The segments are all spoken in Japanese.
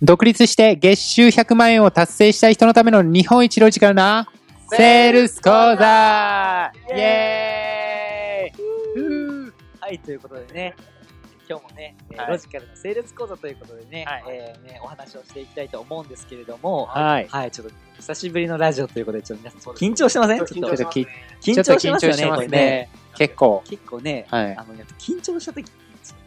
独立して月収100万円を達成したい人のための日本一ロジカルなセールス講座。イエーイ。はい、ということでね、今日もね、えーはい。ロジカルなセールス講座ということでね、はい。えーねお話をしていきたいと思うんですけれども、はい。はい、ちょっと久しぶりのラジオということで、ちょっと皆さん緊張してません？ちょっとちょっとき緊張してますよね、ちょっと緊張してますね。結構。結構ね、はい。あの、やっぱ緊張した時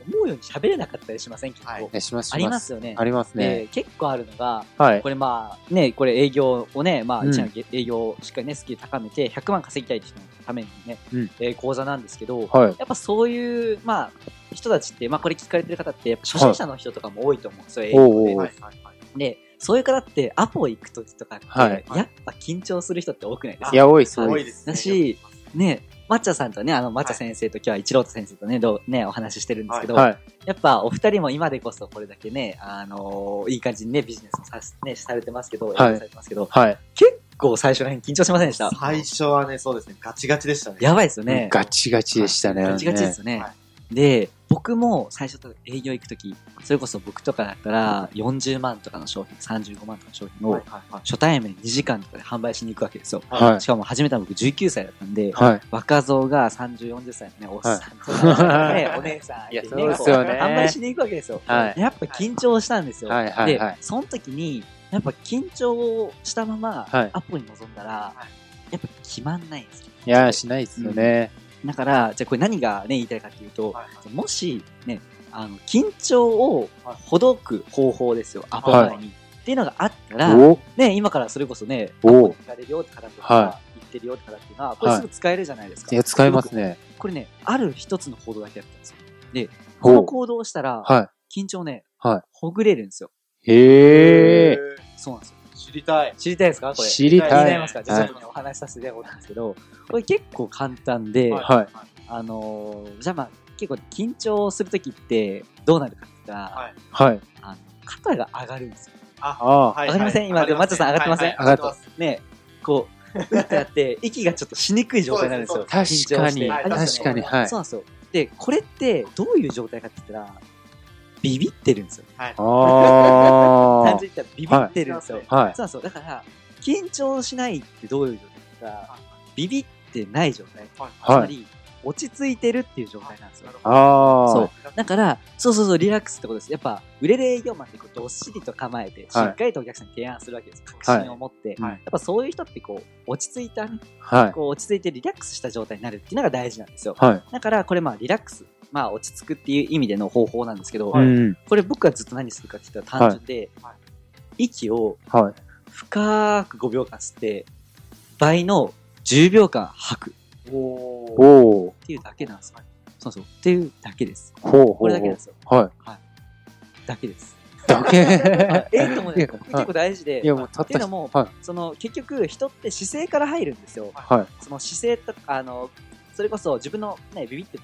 思うように喋れなかったりしません？結構。はいねしますしありますよね。ありますね。で結構あるのが、はいこ。れまあね、これ営業をね、まあうん営業をしっかりね、スキル高めて100万稼ぎたい人のためにね、うんえー講座なんですけど、はい。やっぱそういう、まあ、人たちって、まあこれ聞かれてる方って、やっぱ初心者の人とかも多いと思うんでで。で、そういう方ってアポ行くときとかって、はいやっぱ緊張する人って多くないですか？いや、多いです、はい多いで。すすね。だし、ね、抹茶さんとね、あの、抹茶先生と今日は一郎太先生とね、どうね、お話ししてるんですけど、はい。やっぱお二人も今でこそこれだけね、あのーいい感じにね、ビジネスをさし、ね、されてますけど、はいされてますけど、はい。結構最初らへん緊張しませんでした？最初はね、そうですね、ガチガチでしたね。やばいですよね。ガチガチでしたね。ガチガチですよね。はで、僕も最初営業行くとき、それこそ僕とかだったら40万とかの商品、35万とかの商品をはいはいはい。初対面2時間とかで販売しに行くわけですよ。はいしかも始めたの僕19歳だったんで、はい。若造が30、40歳のね、おっさんとかね、お姉さんいそうですよね販売しに行くわけですよ。はいやっぱ緊張したんですよ。はいはいはいで、その時に、やっぱ緊張したままはいアポに臨んだら、やっぱ決まんないんですよ。いや、しないですよね。だから、じゃあこれ何がね、言いたいかっていうと、はいもしね、あの、緊張をほどく方法ですよ、アポ前に。っていうのがあったら、おね、今からそれこそね、アおポに行かれるよって方とか、は言ってるよって方っていうのは、これすぐ使えるじゃないですか。いや、使えますね。これね、ある一つの行動だけやったんですよ。で、この行動をしたら、は緊張ね、はいほぐれるんですよ。い。へえ。そうなんですよ。知りたい。知りたいですか？これ。知り気にたい。なりますか？じゃあはいちょっとね、お話しさせていただこんですけど、これ結構簡単で、はい。あのーじゃあまあ、結構緊張するときってどうなるかって言ったら、はい。はい。あの肩が上がるんですよ。あ、あ上がりません？今上がり松田さん上がってませんはいはい上がってます。ね、こう、うってなって、息がちょっとしにくい状態になるんですよ。確か緊張してに。はい確かに。はい。そうなんですよ。で、これってどういう状態かって言ったら、ビビってるんですよ。はい。あ単純に言ったらビビってるんですよ。あ。はい。そうなんですよ。だから、緊張しないってどういう状態かビビってない状態。つまはい。り、落ち着いてるっていう状態なんですよ。ああ。そう。だから、そうそうそう、リラックスってことです。やっぱ、売れる営業マンってこうどっしりと構えて、しっかりとお客さんに提案するわけです。確信を持って。はいやっぱそういう人ってこう、落ち着いたね、はい。こう落ち着いてリラックスした状態になるっていうのが大事なんですよ。はい。だから、これまあ、リラックス。まあ、落ち着くっていう意味での方法なんですけど、うん。これ僕がずっと何するかって言ったら単純で、はい息をはい。深く5秒間吸って、倍の10秒間吐くおー。っていうだけなんですよ。そうそう。っていうだけです。ほうほうほう。これだけなんですよ。はだけです。い。だけ？ええと思結構大事でい。や、もうたっっていうのも、はい。その結局人って姿勢から入るんですよ。はい。その姿勢とあのそれこそ自分のねビビって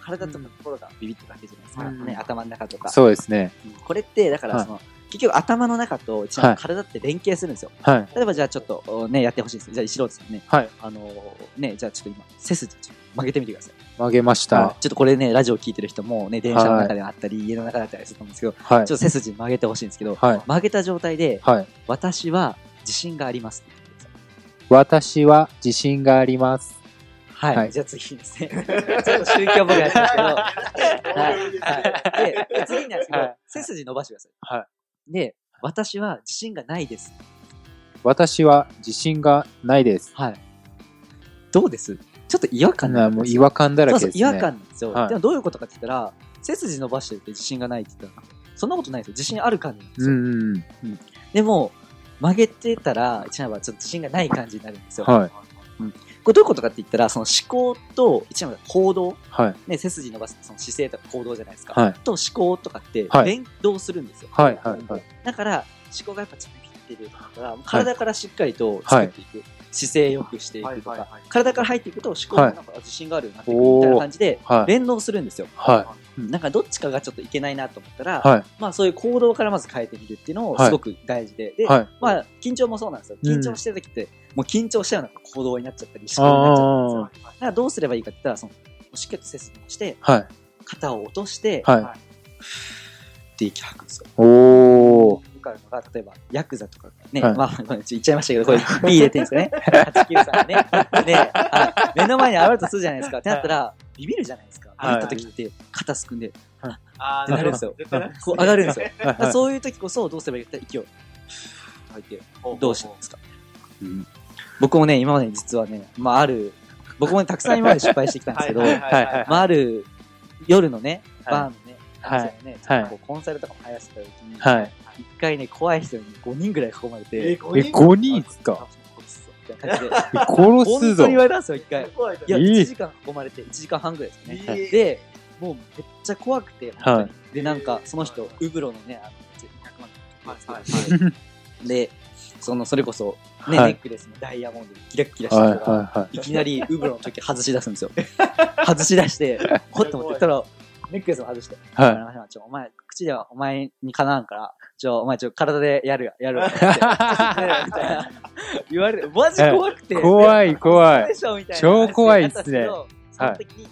体とか心がビビってるわけじゃないですか。うんね頭の中とか。そうですね。うんこれってだからはいその、結局頭の中と一番体って連携するんですよ。はい。例えばじゃあちょっとおねやってほしいです。じゃあ石郎さんねはい。あのねじゃあちょっと今背筋ちょっと曲げてみてください。曲げました。ちょっとこれねラジオ聞いてる人もね電車の中であったり、家の中だったりすると思うんですけど、はいちょっ。と背筋曲げてほしいんですけど、はい。曲げた状態ではい。私は自信があります。私は自信があります。はい。はいじゃあ次ですね。ちょっと宗教っぽくなっちゃうんですけど。はい。はい。で、で 次なんですけど、はい背筋伸ばしてください。はで、私は自信がないです。私は自信がないです。はい。どうです？ちょっと違和感なもう違和感だらけですね。そうそう、違和感なんですよ。はいでもどういうことかって言ったら、背筋伸ばしてて自信がないって言ったら、そんなことないですよ。自信ある感じなんですよ。うんうんでも、曲げてたら、一番はちょっと自信がない感じになるんですよ。うん。はい。これどういうことかって言ったら、その思考と、一番は行動、はい。ね、背筋伸ばすその姿勢とか行動じゃないですか。はい。と思考とかってはい連動するんですよ。はい。はい。はい。だから、思考がやっぱちょっとビビってるとか体からしっかりと作っていく。姿勢良くしていくとか体から入っていくと思考がなんか自信があるようになってくみたいな感じではい。連動するんですよ。なんかどっちかがちょっといけないなと思ったら、はい。まあそういう行動からまず変えてみるっていうのをはいすごく大事で、で、はい。まあ緊張もそうなんですよ。緊張してる時って、もう緊張したような行動になっちゃったり、あ思考になっちゃったりするんあですよ。だからどうすればいいかって言ったら、その、しっかりと背筋をして、はい。肩を落として、はって息吐くんですよ。い。おー。くあるのが、例えば、ヤクザとかね、はい。まあ、まあ言っちゃいましたけど、これ、P 入れてるんですかね。893ね。で、あ目の前に現れるとするじゃないですか。ってなったら、ビビるじゃないですか。ビビはい。った時って、肩すくんで、あってなるんですよ。こう上がるんですよ。そういう時こそ、どうすればいいか息を吐いて、どうしてですか。うん。僕もね、今まで実はね、まあ、ある、僕もねたくさん今まで失敗してきたんですけど、まあ、ある夜のね、はい。バーのね、はい。ね、ちはい。ょっとこうコンサルとかも流行ってた時に、はい。一回ね、怖い人に5人ぐらい囲まれて、え、え、5人っすか？みたいな感じで、え殺本すぞ。当に言。われたんですよ、一回。いや、え1時間囲まれて、1時間半ぐらいですね。えで、もうめっちゃ怖くて、で、なんか、その人、ウブロのね、あの、200万はいつけてで、その、それこそ、ね、はい。ネックレスもダイヤモンドでキラッキラしはいた人が、はいはい。きなりウブロの時外し出すんですよ。外し出して、ほっと思って、たら、ネックレスも外して、い。はちょ、お前、口ではお前にかなわんから、ちょ、お前ちょ、体でやるや、やるわ。みたいな言われて、マジ怖くて。い。怖い怖い超怖いっすねその時に、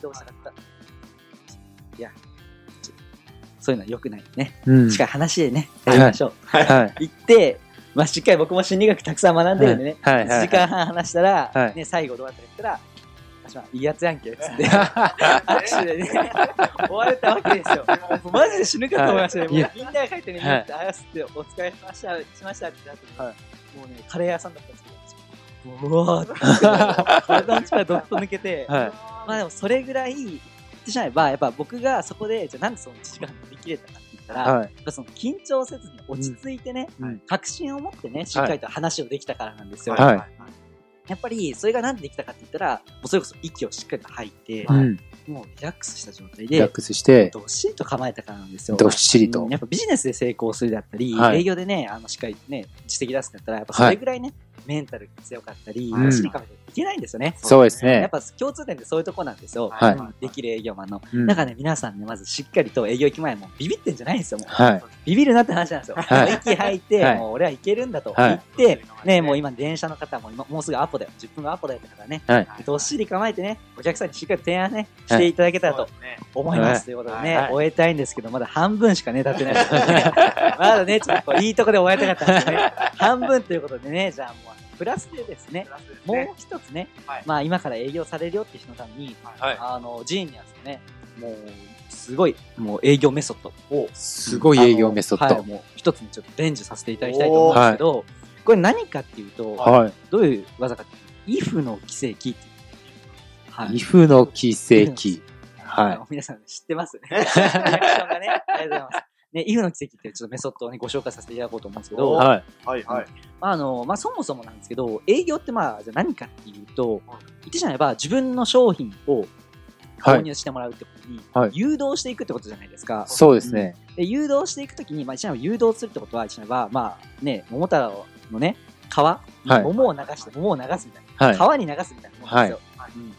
どうしたかったいや、そういうのは良くないね。うん。しっかり話でね、やりましょう。はい。行って、まあ、しっかり僕も心理学たくさん学んでるんでね、はいはいはい1時間半話したら、はいね、最後どうやったか言ったら、いいやつやんけ、つって、握手でね、終われたわけですよ。マジで死ぬかと思いましたね。もうみんなが書いてね、はいあやすって、お疲れしました、しましたってなって、はいもうね、カレー屋さんだったんですけど、うわーって、体の力どっと抜けて、はい。まあでもそれぐらい言ってしまえば、やっぱ僕がそこで、じゃあなんでその1時間乗り切れたかって言ったら、はい。その緊張せずに落ち着いてね、うん確信を持ってね、しっかりと話をできたからなんですよ。はいやっぱり、それがなんでできたかって言ったら、もうそれこそ息をしっかりと吐いて、うん。もうリラックスした状態で、リラックスして、どっしりと構えたからなんですよ。どっしりとうん。やっぱビジネスで成功するだったり、はい営業でね、あの、しっかりね、実績出すんだったら、やっぱそれぐらいね、メンタルが強かったり、うんどっしり構えていけないんですよね。そうですね。やっぱ共通点ってそういうとこなんですよ。はいうんできる営業マンの。うんだからね、皆さんね、まずしっかりと営業行く前もビビってんじゃないんですよ。もうはい。ビビるなって話なんですよ。はい息吐いて、はいもう俺はいけるんだとはい言って、ね、もう今電車の方も今もうすぐアポだよ。10分後アポだよって方ね、はい。どっしり構えてね、お客さんにしっかり提案ね、していただけたらと思います。はいということでね、はい終えたいんですけど、まだ半分しかね、経ってない。まだね、ちょっといいとこで終えたかったんですよね。半分ということでね、じゃあもう、プラスでですね、もう一つね、はいまあ今から営業されるよっていう人のために、はいあの、ジーニアスのね、もう、すごい、もう営業メソッドをすごい営業メソッド。はい、もう一つにちょっと伝授させていただきたいと思うんですけど、これ何かっていうと、はどういう技かっていうと、イフの奇跡っていう。はい。イフの奇跡。は皆さん知ってます？ね。リアクションがね、ありがとうございます。ね、イフの奇跡っていうちょっとメソッドをね、ご紹介させていただこうと思うんですけい。ど、はい。はいはい。まああの、まあそもそもなんですけど、営業ってまあ、じゃあ何かっていうと、言ってしまえば自分の商品をはい。購入してもらうってことに、はい誘導していくってことじゃないですか。そうですね。で誘導していくときに、まあ、一応誘導するってことは、一応は、まあね、桃太郎のね、皮、はい桃を流して桃を流すみたいな。はい。川に流すみたいなもんですよ。うん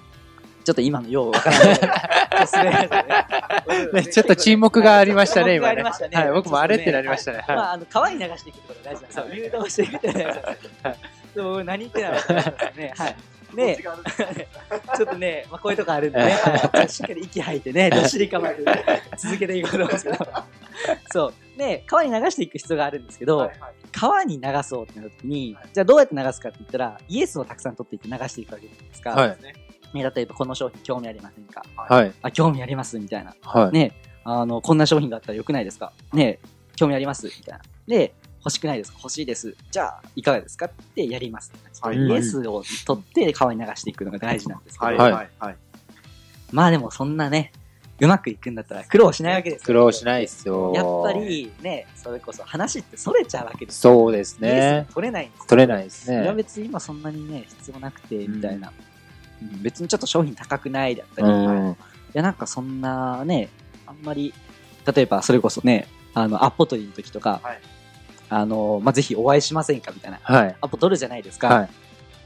ちょっと今のようわからない。ねねちょっと沈黙がありましたね、今ね。はい。僕もあれってなりましたね。まはあ、あの川に流していくってことが大事なんですよ。誘導していくってことが大事なんですよ。でも僕何言ってないのかね。はい。で、ちょっとね、まあ、こういうとこあるんでね、はいしっかり息吐いてね、どっしり構えてね、続けていこうと思うんですけど。そう。で、川に流していく必要があるんですけど、川に流そうってなった時に、じゃあどうやって流すかって言ったら、イエスをたくさん取っていって流していくわけじゃないですか。はい。ね、例えばこの商品興味ありませんか？はい。あ、興味ありますみたいな。はい。ね、あの、こんな商品があったらよくないですか？ね、興味ありますみたいな。で、欲しくないですか？欲しいです。じゃあ、いかがですか？ってやります。はいイエスを取って川に流していくのが大事なんですけど、はいはいはいはい。まあでもそんなね、うまくいくんだったら苦労しないわけですよ苦労しないっすよ。やっぱ。りね、それこそ話ってそれちゃうわけですよ。そうですねが。取れないんですよ取れないですいやね。別に今そんなにね、必要なくて、みたいな。うん別にちょっと商品高くないだったり、ういん。やなんかそんなね、あんまり、例えばそれこそね、あの、アポ取りの時とか、はいあの、まあ、ぜひお会いしませんかみたいな。はい。アポ取るじゃないですか。はい。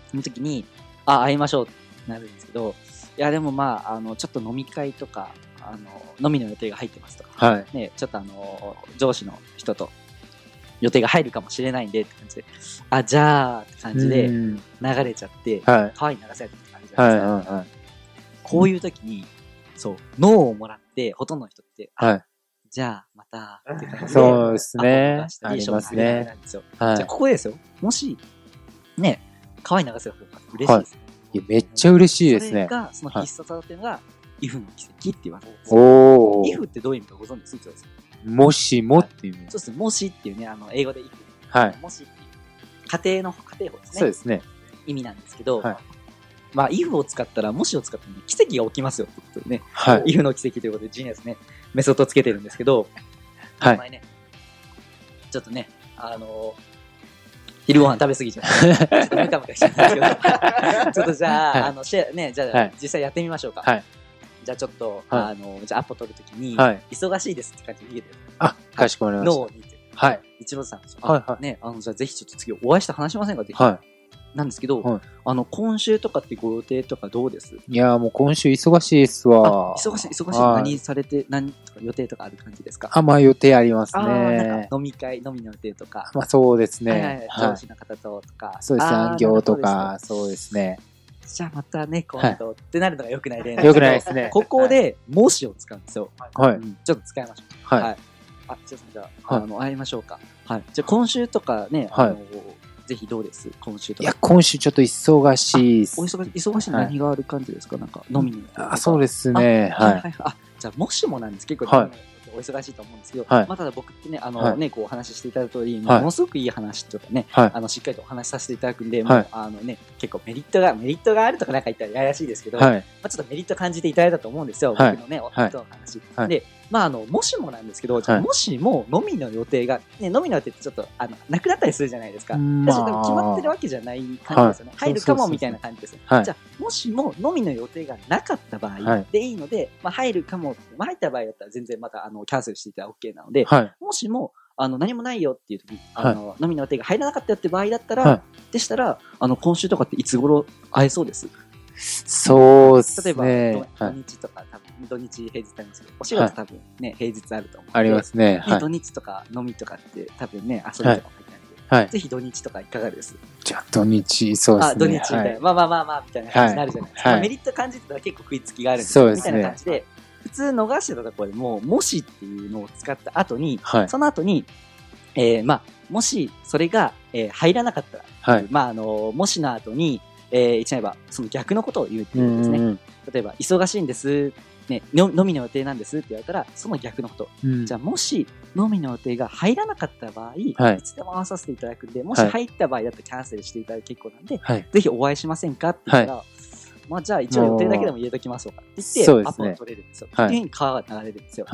その時に、あ、会いましょうってなるんですけど、いやでもまあ、あの、ちょっと飲み会とか、あの、飲みの予定が入ってますとか、はい。ね、ちょっとあの、上司の人と予定が入るかもしれないんでって感じで、あ、じゃあって感じでうん流れちゃって、はい。川に流されてゃなはいい。ですか。はい。こういう時に、そう、脳をもらって、ほとんどの人って、はい。じゃあ、また、っていう感じで。そうですねありますねじゃあ、はい。ここでですよ。もし、ね、可愛い長瀬が嬉しいですね。いやめっちゃ嬉しいですね。それが、その必殺技っていうのが、イフの奇跡って言われるんですよ。おー。イフってどういう意味かご存知です一応もしもっていうね。そうですね。もしっていうね、あの、英語でイフ。はい。もしっていう。家庭の、家庭法ですね。そうですね。意味なんですけど、はいまあ、if を使ったら、もしを使ったら、ね、奇跡が起きますよ。ってことでね、はい。if の奇跡ということで、ジーニアスね、メソッドをつけてるんですけど、はい。前ね、ちょっとね、あの昼ご飯食べ過ぎちゃって、ちょっとムカムカしちゃったんですけど、ちょっとじゃあ、はい。あの、シェアね、じゃあ、はい。実際やってみましょうか。はい。じゃあちょっと、はい。あの、じゃあアポ取るときに、はい。忙しいですって感じで逃げてる。あ、かしこまりました。ノーにって。はい。一郎さん、あはいはい。ね、あの、じゃあぜひちょっと次お会いして話しませんか？って、はなんですけど、はいあの、今週とかってご予定とかどうです？い。いやーもう今週忙しいですあわ。忙しい、忙しい。はい何されて、何とか予定とかある感じですか？あ、まあ予定ありますあーなんねか。飲み会、飲みの予定とか、まあそうですはいはいね。い。司の方ととか。そうですね。あー産業と。なるか、そうですね。じゃあまたね、今度ってなるのが良くない例なんよくないですね。ここで、もしを使うんですよ。はい。うんちょっと使いましょう。はい。はいあ、じゃあ、じゃあ、はいあの、会いましょうか。はい。じゃあ、今週とかね、はいあの、ぜひどうです？今週とかいや、。今週ちょっと忙しいっすお。忙しい、忙しいはい何がある感じですか？なんか、飲みに行ったりとかあ、そうですね。はい。はいはい。あ、じゃあ、もしもなんです。結構、はいお忙しいと思うんですけど、はいまあ、ただ僕ってね、あのはいね、こうお話ししていただいた通り、はいものすごくいい話とかね、はい。あの、しっかりとお話しさせていただくんで、はいもう、あのね、結構メリットが、メリットがあるとかなんか言ったらややらしいですけど、まはい。あ、ちょっとメリット感じていただいたと思うんですよ、はい僕のね、おはい人の話。はいで、まあ、あの、もしもなんですけど、はい。もしも飲みの予定が、ね、飲みの予定ってちょっと、あの、なくなったりするじゃないですか。まあ私多分決まってるわけじゃない感じですよね。はい。入るかもみたいな感じです。はい。じゃあ、もしも飲みの予定がなかった場合はい。でいいので、まあ、入るかも、まあ、入った場合だったら全然またあのキャンセルしていただ OK なので、はい。もしもあの何もないよっていう時あの、飲みの予定が入らなかったよって場合だったら、はい。でしたら、あの今週とかっていつ頃会えそうです？そうです例えば、ね。土はい。日とか、多分土日平日ありますけど、お仕事多分ね、平日あると思うので。ありますね。土。日とか飲みとかって多分ね、遊びとかも入ってないんで、はい。ぜひ土日とかいかがです？じゃあ土日、そうですね。あ、土日みたいな、はいまあまあまあまあ、みたいな感じになるじゃないですか。メリット感じてたら結構食いつきがあるんですみたいな感じで、普通逃してたところでも、もしっていうのを使った後に、はい。その後に、えー、まあ、もしそれが、えー入らなかったら、はい。まあ、あの、もしの後に、えー、言っちゃえば、その逆のことを言うってういうんですね。ん。例えば、忙しいんです、ね、の飲みの予定なんですって言われたら、その逆のこと。うんじゃあ、もし飲みの予定が入らなかった場合、はいいつでも合わさせていただくんで、もしはい入った場合だとキャンセルしていただいて結構なんで、はい。ぜひお会いしませんかって言ったら、まあじゃあ一応予定だけでも入れときましょうかって言って、アポを取れるんですよ。はいっていうふうに川が流れるんですよ。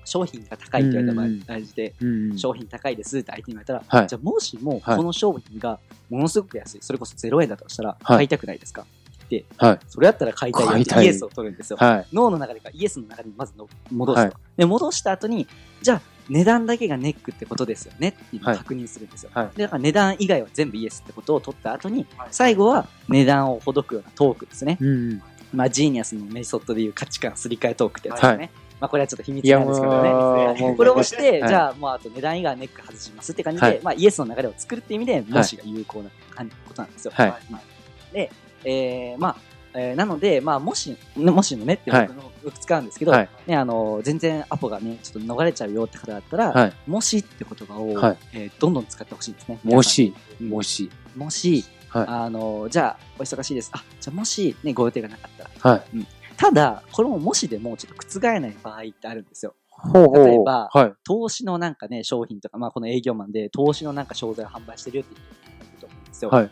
はい。商品が高いって言われた場合うんうん。大事で、うん。商品高いですって相手に言われたら、はい。じゃあもしもはい。この商品がものすごく安い、それこそ0円だとしたら、はい。買いたくないですか？っはい。それだったら買いたいよってイエスを取るんですよ。はい。脳の中でかイエスの中にまずの戻すと、はい。で戻した後にじゃあ値段だけがネックってことですよねっていうのをはい。確認するんですよ、はい。でだから値段以外は全部イエスってことを取った後に最後は値段をほどくようなトークですね、うん。まあジーニアスのメソッドでいう価値観すり替えトークってやつですね、はいまあこれはちょっと秘密なんですけどねこれをして、はいじゃあもうあと値段以外はネック外しますって感じで、はいまあイエスの流れを作るっていう意味で、もしが有効な感じことなんですよ。はいで、えー、まあ、えーなので、まあ、もし、ねもしのねって僕のよく使うんですけど、はいね、あの、全然アポがね、ちょっと逃れちゃうよって方だったら、はい。もしって言葉を、はいえーどんどん使ってほしいんですね。もし、皆もし。もし、はいあの、じゃあ、お忙しいです。あ、じゃあもし、ね、ご予定がなかったら。はい。ただ、これももしでもちょっと覆えない場合ってあるんですよ。ほうほう。例えばはい。投資のなんかね、商品とか、まあ、この営業マンで投資のなんか商材を販売してるよっていう人がいると思うんですよ。はい。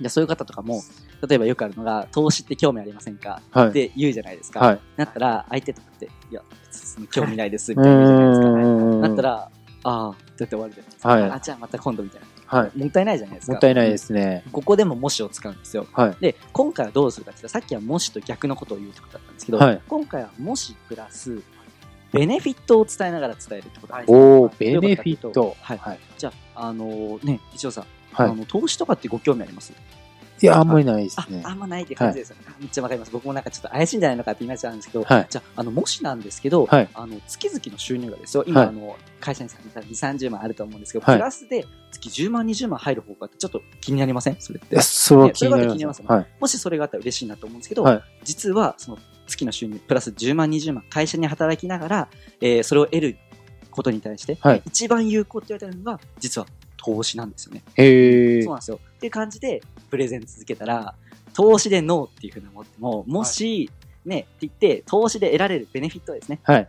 でそういう方とかも、例えばよくあるのが、投資って興味ありませんか？はい。って言うじゃないですか。はい。なったら、相手とかって、いや、別に興味ないです、みたいな言うじゃないですか。んなったら、ああ、って言って終わるじゃないですか。はいあ、じゃあまた今度みたいな。はい。もったいないじゃないですか。もったいないですね。ここでももしを使うんですよ。はい。で、今回はどうするかって言ったら、さっきはもしと逆のことを言うってことだったんですけど、はい今回はもしプラス、ベネフィットを伝えながら伝えるってことなんですよおー、ベネフィット。はいはい。じゃあ、あのね、一応さん、はいあの投資とかってご興味あります？いや、あんまりないですあね。あんまないって感じですよ。ね。あめっちゃわかります。僕もなんかちょっと怪しいんじゃないのかってイメージあるんですけど、はい。じゃあ、あの、もしなんですけど、はい。あの、月々の収入がですよ、今、はい。あの、会社にさん2、30万あると思うんですけど、はい。プラスで月10万、20万入る方がちょっと気になりません？それって。それは気になね。気になりますすね。もしそれがあったら嬉しいなと思うんですけど、はい。実は、その月の収入、プラス10万、20万、会社に働きながら、えーそれを得ることに対して、はい。一番有効って言われてるのが、実は投資なんですよね。へえそう。なんですよ。っていう感じで、プレゼン続けたら、投資でノーっていうふうに思っても、もし、ね、って言って、投資で得られるベネフィットですね。はい。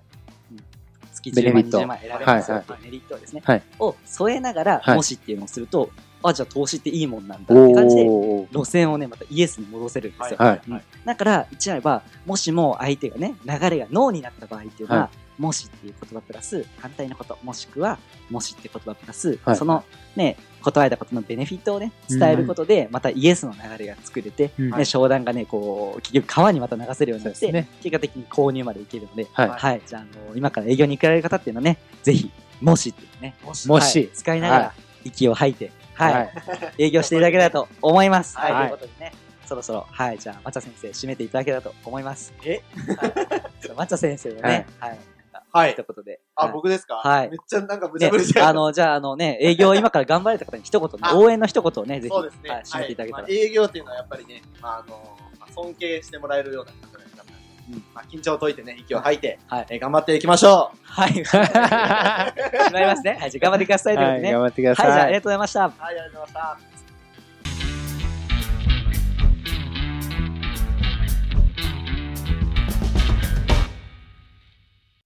月10万、ベネフィット20万得られますよはいっていうメリットですね。はいを添えながら、はいもしっていうのをすると、あ、じゃあ投資っていいもんなんだって感じで。路線をね、またイエスに戻せるんですよ。はいうんだから、言っちゃえば、もしも相手がね、流れがノーになった場合っていうのは、はもしっていう言葉プラス、反対のこと、もしくは、もしって言葉プラス、はい。そのね、答えたことのベネフィットをね、伝えることで、またイエスの流れが作れて、うん。ね、商談がね、こう、結局川にまた流せるようになって、ね。結果的に購入までいけるので、はい。はい。じゃあ、あの、今から営業に行かれる方っていうのはね、ぜひ、もしっていうね、もし。はい。使いながら、息を吐いて、はい、はい。営業していただけたらと思います。はい、はい。とい。うことでね、そろそろ、はい、じゃあ、松田先生、締めていただけたらと思います。え？はい、松田先生のね、はい、はい一。言で。あ、はい僕ですか？はいめっちゃなんか無茶ねぶりじゃん。あの、じゃあ、あのね、営業今から頑張れた方に一言応援の一言をね、ぜひ、そうですね。はい、締めていただけたら。はいまあ営業っていうのはやっぱりね、まあ、あの、まあ尊敬してもらえるような方がいたのでうんまあ、緊張を解いてね、息を吐いて、はいえー頑張っていきましょはい。決まりますね。はい、じゃあ頑張ってくださいということはい、でね。頑張ってくだはい、じゃあ、あさい。りがとうございました。うはい、ありがとうございました。